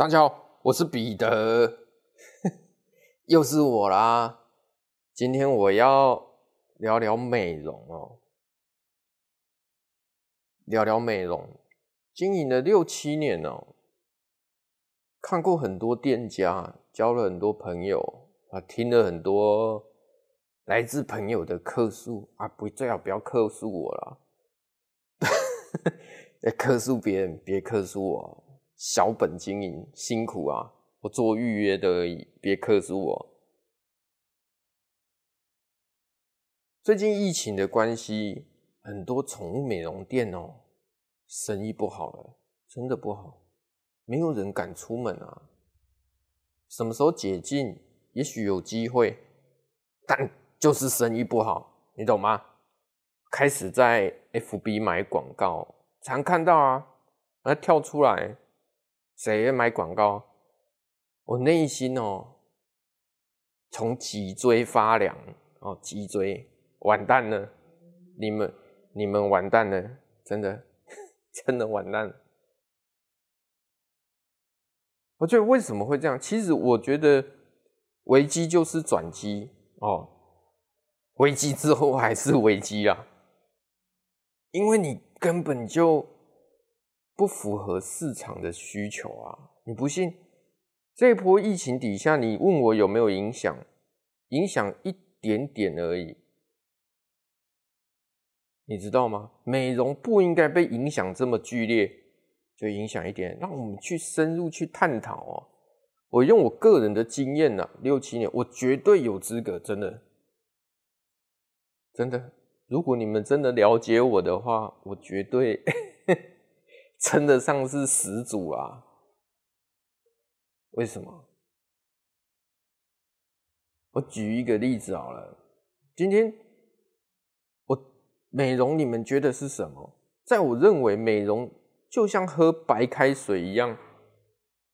大家好，我是彼得，又是我啦。今天我要聊聊美容哦，聊聊美容，经营了六七年哦，看过很多店家，交了很多朋友啊，听了很多来自朋友的客诉啊，不，最好不要客诉我啦，客诉别人，别客诉我。小本经营辛苦啊，我做预约的而已，别客诉我。最近疫情的关系，很多宠物美容店哦，生意不好了，真的不好，没有人敢出门啊。什么时候解禁？也许有机会，但就是生意不好，你懂吗？开始在 FB 买广告，常看到啊，那跳出来。谁要买广告？我内心哦，从脊椎发凉哦，脊椎完蛋了，你们你们完蛋了，真的 真的完蛋了。我觉得为什么会这样？其实我觉得危机就是转机哦，危机之后还是危机啊，因为你根本就。不符合市场的需求啊！你不信？这一波疫情底下，你问我有没有影响？影响一点点而已，你知道吗？美容不应该被影响这么剧烈，就影响一点。让我们去深入去探讨哦。我用我个人的经验呐，六七年，我绝对有资格，真的，真的。如果你们真的了解我的话，我绝对。称得上是始祖啊？为什么？我举一个例子好了。今天我美容，你们觉得是什么？在我认为，美容就像喝白开水一样，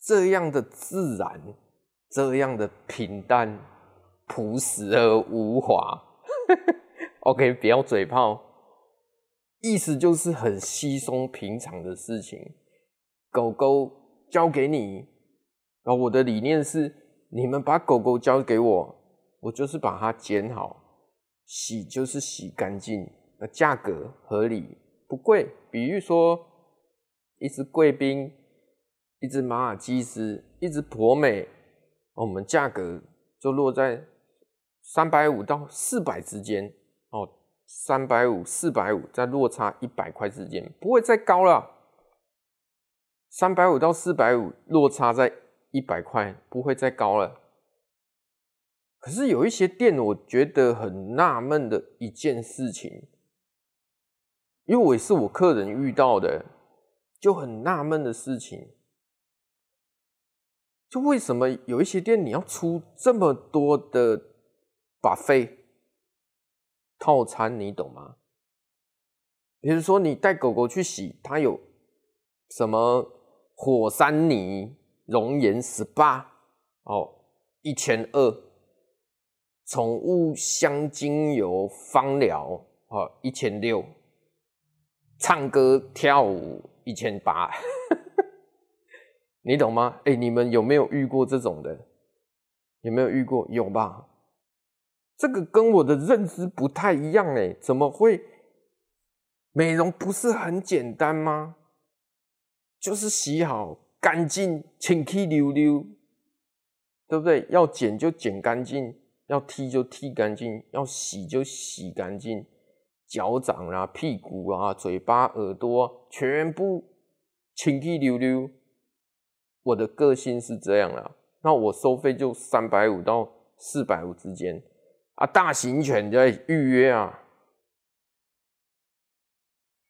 这样的自然，这样的平淡、朴实而无华。OK，不要嘴炮。意思就是很稀松平常的事情，狗狗交给你，然后我的理念是，你们把狗狗交给我，我就是把它剪好，洗就是洗干净，那价格合理，不贵。比如说，一只贵宾，一只马尔济斯，一只博美，我们价格就落在三百五到四百之间哦。三百五、四百五，在落差一百块之间，不会再高了。三百五到四百五，落差在一百块，不会再高了。可是有一些店，我觉得很纳闷的一件事情，因为我也是我客人遇到的，就很纳闷的事情，就为什么有一些店你要出这么多的把费套餐你懂吗？比如说你带狗狗去洗，它有什么火山泥、熔岩 SPA 哦，一千二；宠物香精油芳疗哦，一千六；唱歌跳舞一千八，你懂吗？哎、你们有没有遇过这种的？有没有遇过？有吧？这个跟我的认知不太一样哎，怎么会？美容不是很简单吗？就是洗好干净，清气溜溜，对不对？要剪就剪干净，要剃就剃干净，要洗就洗干净，脚掌啊、屁股啊、嘴巴、耳朵全部清气溜溜。我的个性是这样啦，那我收费就三百五到四百五之间。啊，大型犬在预约啊，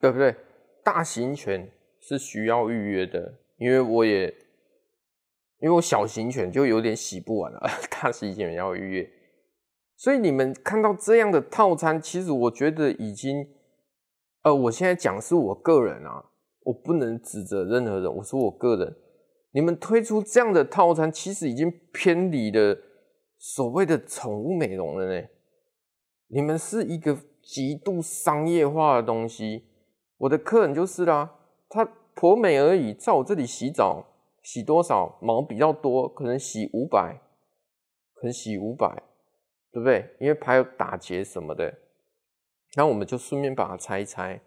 对不对？大型犬是需要预约的，因为我也，因为我小型犬就有点洗不完了，大型犬要预约，所以你们看到这样的套餐，其实我觉得已经，呃，我现在讲是我个人啊，我不能指责任何人，我说我个人，你们推出这样的套餐，其实已经偏离了。所谓的宠物美容了呢？你们是一个极度商业化的东西。我的客人就是啦，他婆美而已，在我这里洗澡，洗多少？毛比较多，可能洗五百，可能洗五百，对不对？因为还有打结什么的，那我们就顺便把它拆一拆。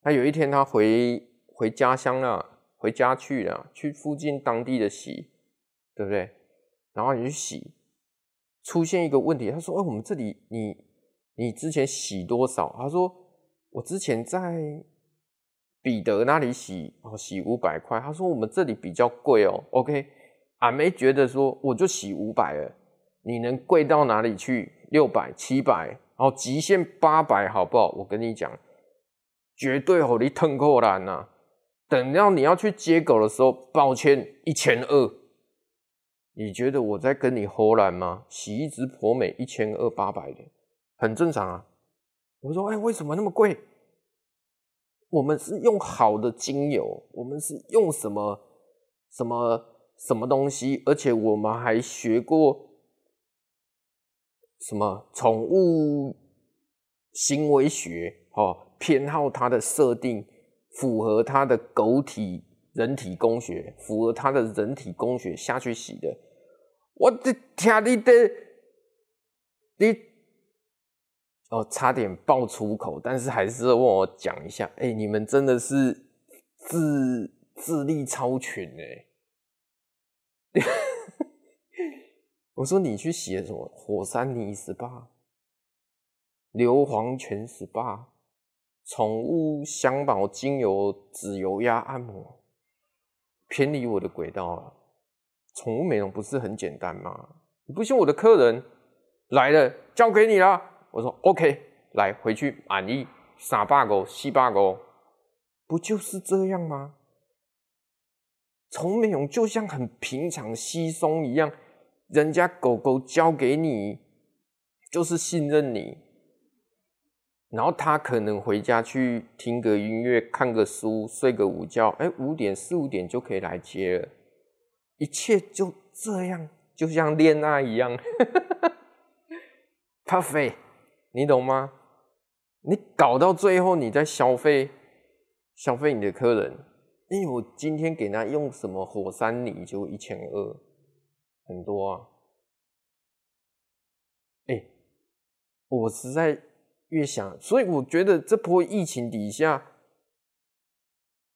他有一天他回回家乡了，回家去了，去附近当地的洗，对不对？然后你去洗，出现一个问题，他说：“哎，我们这里你你之前洗多少？”他说：“我之前在。”彼得那里洗哦，洗五百块。他说我们这里比较贵哦。OK，俺没觉得说我就洗五百了，你能贵到哪里去？六百、七百，然后极限八百，好不好？我跟你讲，绝对哦你腾扣篮呐。等到你要去接狗的时候，抱歉，一千二。你觉得我在跟你唬烂吗？洗一只婆美一千二八百的，很正常啊。我说，哎，为什么那么贵？我们是用好的精油，我们是用什么什么什么东西，而且我们还学过什么宠物行为学，哦，偏好它的设定，符合它的狗体人体工学，符合它的人体工学下去洗的。我的天，你的你。哦，差点爆粗口，但是还是问我讲一下。哎、你们真的是智智力超群哎！我说你去写什么？火山泥 SPA、硫磺泉 SPA、宠物香宝精油、指油压按摩，偏离我的轨道了。宠物美容不是很简单吗？你不信我的客人来了，交给你了。我说 OK，来回去满意三百五、四百五，不就是这样吗？宠物美容就像很平常稀松一样，人家狗狗交给你，就是信任你，然后他可能回家去听个音乐、看个书、睡个午觉，哎，五点四五点就可以来接了，一切就这样，就像恋爱一样，perfect。你懂吗？你搞到最后，你在消费消费你的客人，因为我今天给他用什么火山泥就一千二，很多啊。哎、我实在越想，所以我觉得这波疫情底下，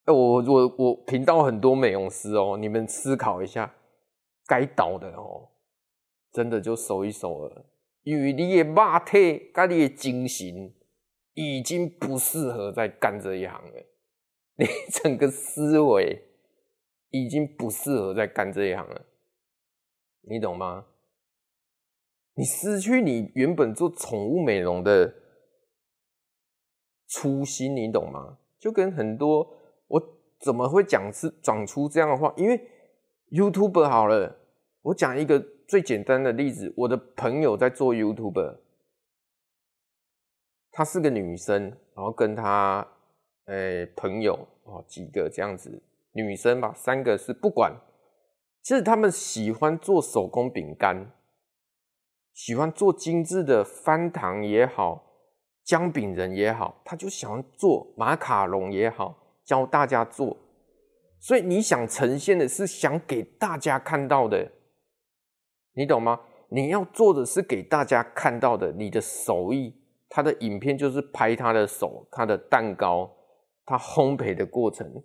哎，我我我频道很多美容师哦，你们思考一下，该倒的哦，真的就收一收了。因为你的肉体跟你的精神已经不适合再干这一行了，你整个思维已经不适合再干这一行了，你懂吗？你失去你原本做宠物美容的初心，你懂吗？就跟很多怎么会讲是讲出这样的话？因为 YouTube 好了，我讲一个。最简单的例子，我的朋友在做 YouTube，她是个女生，然后跟她诶、朋友哦几个这样子女生吧，三个是不管，其实他们喜欢做手工饼干，喜欢做精致的翻糖也好，姜饼人也好，他就想做马卡龙也好，教大家做，所以你想呈现的是想给大家看到的。你懂吗？你要做的是给大家看到的你的手艺，他的影片就是拍他的手、他的蛋糕、他烘焙的过程，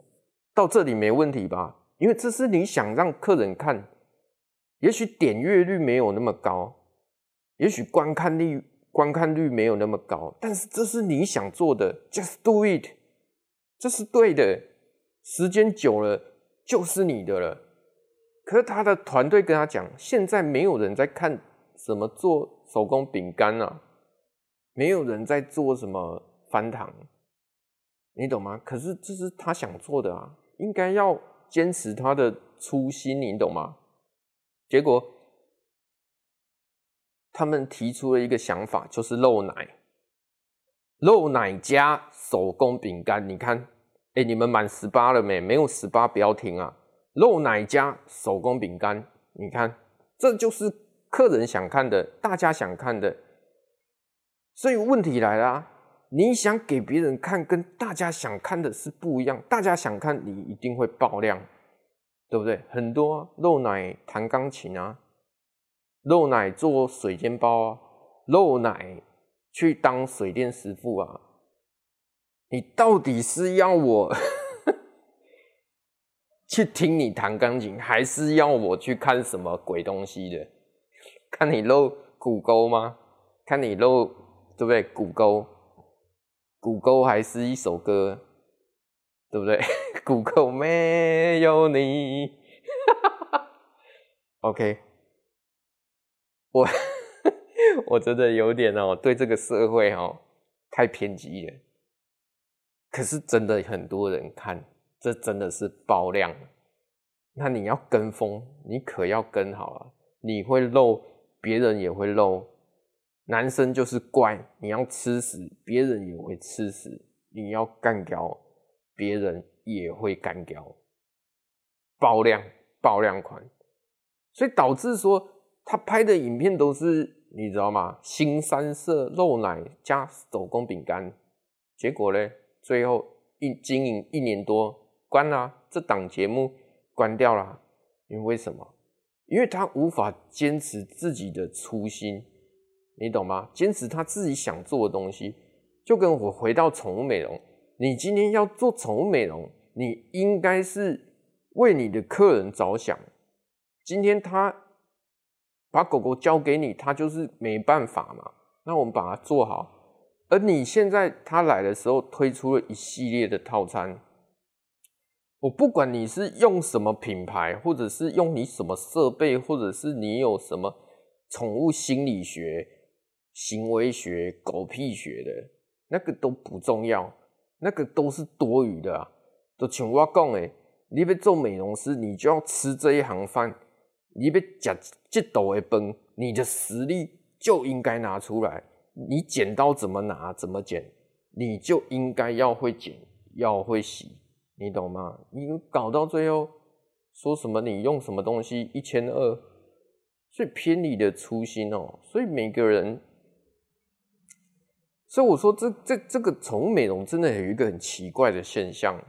到这里没问题吧？因为这是你想让客人看，也许点阅率没有那么高，也许观看率观看率没有那么高，但是这是你想做的，just do it，这是对的，时间久了就是你的了。可是他的团队跟他讲，现在没有人在看什么做手工饼干啊，没有人在做什么翻糖，你懂吗？可是这是他想做的啊，应该要坚持他的初心，你懂吗？结果他们提出了一个想法，就是漏奶，漏奶加手工饼干。你看，哎，你们满十八了没？没有十八不要停啊。肉奶加手工饼干，你看，这就是客人想看的，大家想看的。所以问题来了，你想给别人看，跟大家想看的是不一样。大家想看，你一定会爆量，对不对？很多啊，漏奶弹钢琴啊，肉奶做水煎包啊，肉奶去当水电师傅啊。你到底是要我 去听你弹钢琴，还是要我去看什么鬼东西的？看你露骨沟吗？看你露对不对？骨沟，骨沟还是一首歌，对不对？骨沟没有你，OK，我我真的有点哦，对这个社会哦太偏激了。可是真的很多人看，这真的是爆量。那你要跟风，你可要跟好了！你会漏，别人也会漏。男生就是怪，你要吃屎，别人也会吃屎。你要干掉，别人也会干掉。爆量，爆量款，所以导致说他拍的影片都是你知道吗？新三色肉奶加手工饼干，结果呢？最后一经营一年多关了，这档节目关掉了，因为为什么？因为他无法坚持自己的初心，你懂吗？坚持他自己想做的东西，就跟我回到宠物美容，你今天要做宠物美容，你应该是为你的客人着想。今天他把狗狗交给你，他就是没办法嘛，那我们把它做好。而你现在他来的时候推出了一系列的套餐，我不管你是用什么品牌，或者是用你什么设备，或者是你有什么宠物心理学、行为学、狗屁学的，那个都不重要，那个都是多余的啊。都像我讲诶，你要做美容师，你就要吃这一行饭，你要吃这道的饭，你的实力就应该拿出来。你剪刀怎么拿，怎么剪，你就应该要会剪，要会洗，你懂吗？你搞到最后说什么你用什么东西一千二，所以偏离的初心哦。所以每个人，所以我说这这这个宠物美容真的有一个很奇怪的现象，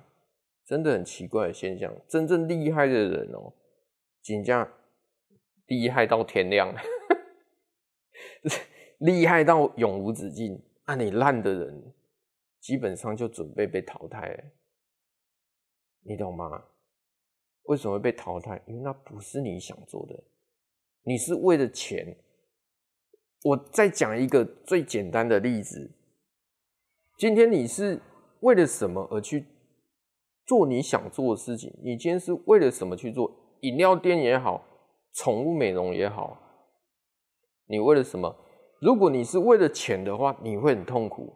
真的很奇怪的现象。真正厉害的人哦，真正厉害到天亮。厉害到永无止境，那、啊、你烂的人，基本上就准备被淘汰，你懂吗？为什么被淘汰？因为那不是你想做的，你是为了钱。我再讲一个最简单的例子，今天你是为了什么而去做你想做的事情？你今天是为了什么去做？饮料店也好，宠物美容也好，你为了什么？如果你是为了钱的话，你会很痛苦，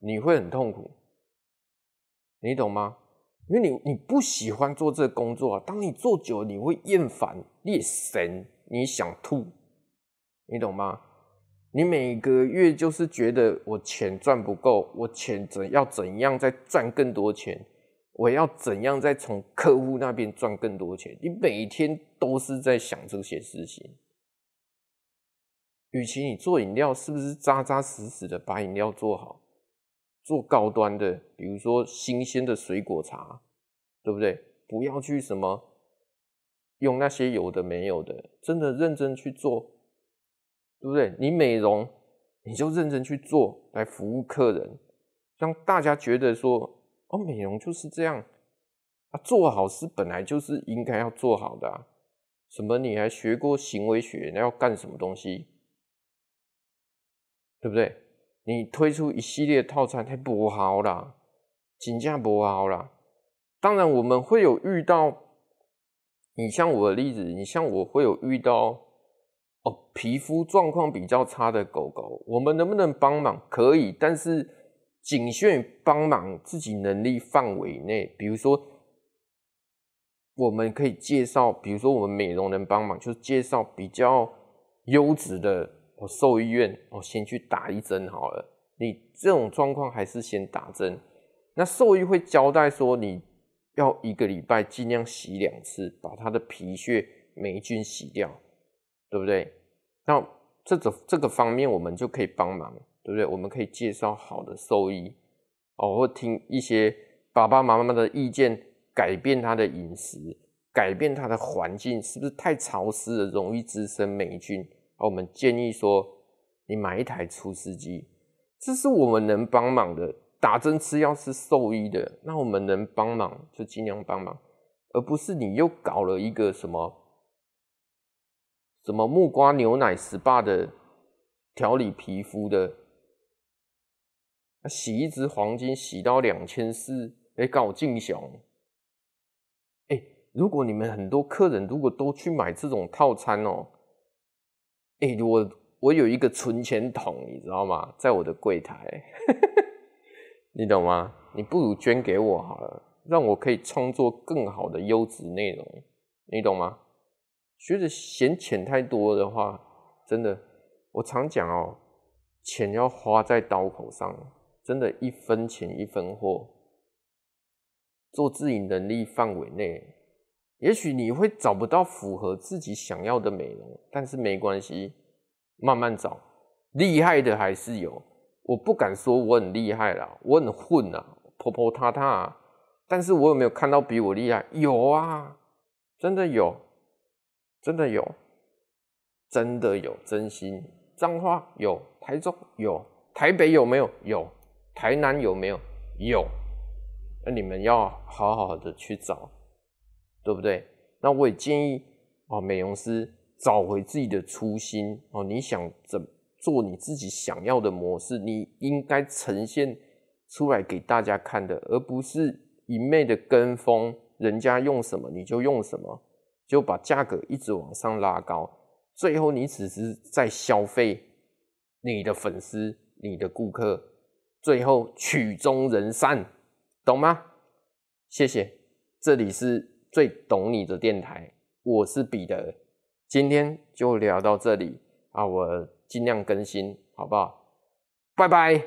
你会很痛苦，你懂吗？因为你你不喜欢做这工作啊，当你做久了，你会厌烦，你神，你想吐，你懂吗？你每个月就是觉得我钱赚不够，我钱怎要怎样再赚更多钱，我要怎样再从客户那边赚更多钱，你每天都是在想这些事情。与其你做饮料，是不是扎扎实实的把饮料做好，做高端的，比如说新鲜的水果茶，对不对？不要去什么用那些有的没有的，真的认真去做，对不对？你美容，你就认真去做，来服务客人，让大家觉得说，哦，美容就是这样啊，做好是本来就是应该要做好的啊。什么？你还学过行为学？那要干什么东西？对不对？你推出一系列套餐，太不好啦，金价不好啦。当然，我们会有遇到，你像我的例子，你像我会有遇到哦，皮肤状况比较差的狗狗，我们能不能帮忙？可以，但是仅限于帮忙自己能力范围内。比如说，我们可以介绍，比如说我们美容能帮忙，就介绍比较优质的。我兽医院，我先去打一针好了。你这种状况还是先打针。那兽医会交代说，你要一个礼拜尽量洗两次，把它的皮屑霉菌洗掉，对不对？那这个这个方面我们就可以帮忙，对不对？我们可以介绍好的兽医哦，或听一些爸爸妈妈的意见，改变他的饮食，改变它的环境，是不是太潮湿了，容易滋生霉菌？我们建议说，你买一台除湿机，这是我们能帮忙的。打针吃药是兽医的，那我们能帮忙就尽量帮忙，而不是你又搞了一个什么什么木瓜牛奶 SPA 的调理皮肤的，洗一支黄金洗到两千四，哎，搞敬雄，哎，如果你们很多客人如果都去买这种套餐哦，哎，我我有一个存钱筒，你知道吗？在我的柜台。你懂吗？你不如捐给我好了，让我可以创作更好的优质内容。你懂吗？觉得嫌钱太多的话，真的，我常讲哦，钱要花在刀口上，真的，一分钱一分货。做自己能力范围内，也许你会找不到符合自己想要的美容，但是没关系，慢慢找，厉害的还是有。我不敢说我很厉害啦，我很混啊，婆婆塌塌啊。但是我有没有看到比我厉害？有啊，真的有，真的有，真的有，真心。彰化有，台中有，台北有没有？有，台南有没有？有。那你们要好好的去找，对不对？那我也建议哦，美容师找回自己的初心哦。你想怎？做你自己想要的模式，你应该呈现出来给大家看的，而不是一昧的跟风，人家用什么你就用什么，就把价格一直往上拉高，最后你只是在消费你的粉丝、你的顾客，最后曲终人散，懂吗？谢谢，这里是最懂你的电台，我是彼得，今天就聊到这里啊，我。尽量更新，好不好？拜拜。